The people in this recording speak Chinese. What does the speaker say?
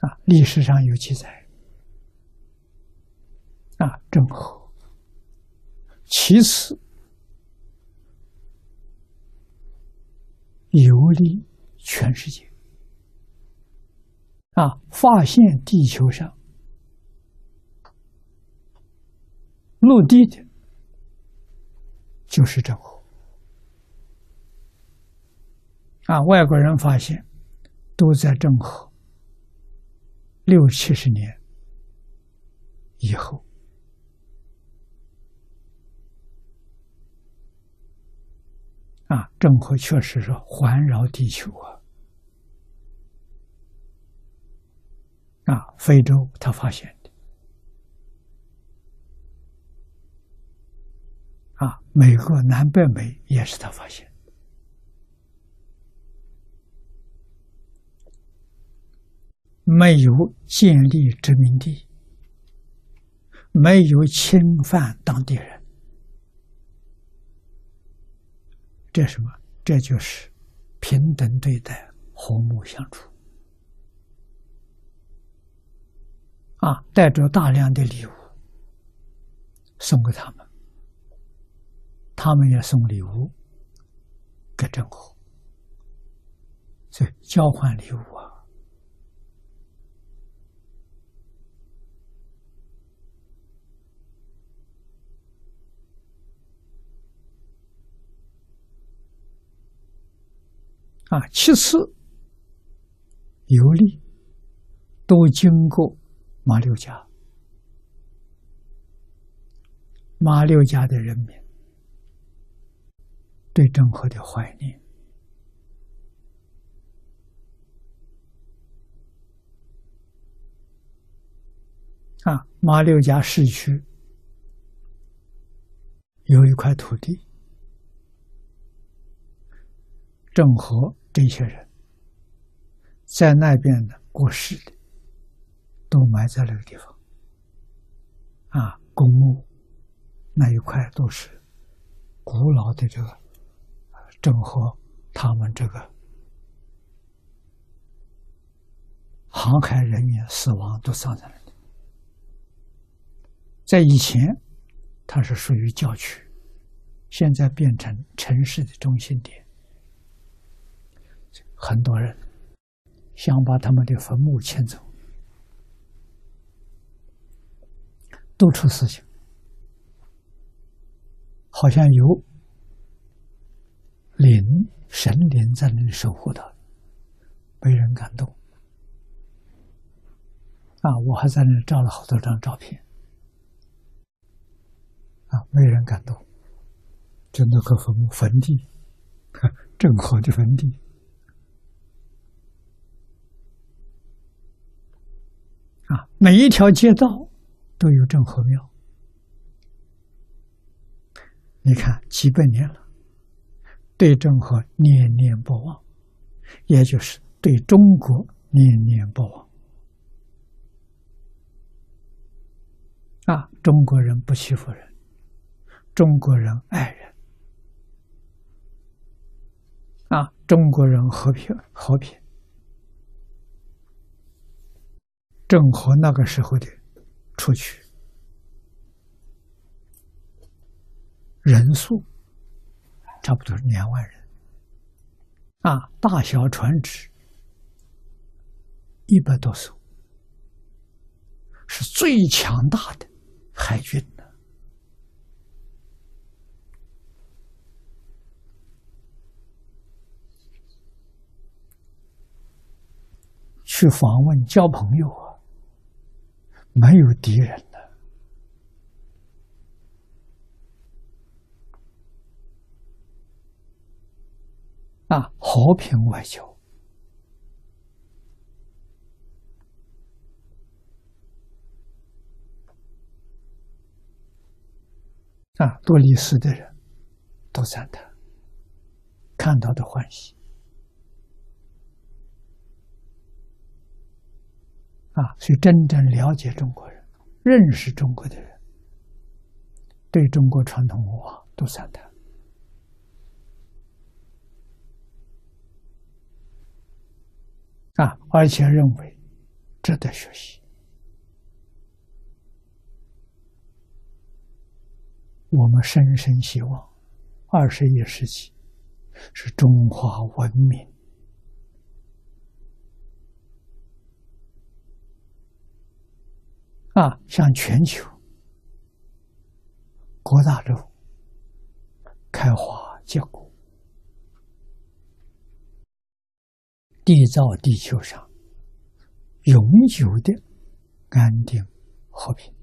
啊，历史上有记载。啊，郑和，其次游历全世界，啊，发现地球上陆地的，就是郑和。啊，外国人发现，都在郑和六七十年以后。啊，郑和确实是环绕地球啊！啊，非洲他发现的，啊，美国南北美也是他发现，没有建立殖民地，没有侵犯当地人。这什么？这就是平等对待、和睦相处啊！带着大量的礼物送给他们，他们也送礼物给政府，所以交换礼物啊。啊，其次，游历都经过马六甲，马六甲的人民对郑和的怀念啊，马六甲市区有一块土地，郑和。这些人在那边的过世的，都埋在那个地方。啊，公墓那一块都是古老的这个郑和他们这个航海人员死亡都葬在那里。在以前，它是属于郊区，现在变成城市的中心点。很多人想把他们的坟墓迁走，都出事情，好像有灵神灵在那里守护他，被人感动。啊，我还在那照了好多张照片，啊，没人感动，就那个坟墓坟地，正好的坟地。啊，每一条街道都有郑和庙。你看几百年了，对郑和念念不忘，也就是对中国念念不忘。啊，中国人不欺负人，中国人爱人。啊，中国人和平和平。正和那个时候的出去人数差不多是两万人，啊，大小船只一百多艘，是最强大的海军的。去访问交朋友！没有敌人的啊，和平外交啊，多历史的人都赞叹，看到的欢喜。啊，去真正了解中国人、认识中国的人，对中国传统文化都赞叹。啊，而且认为值得学习。我们深深希望，二十一世纪是中华文明啊，向全球各大洲开花结果，缔造地球上永久的安定和平。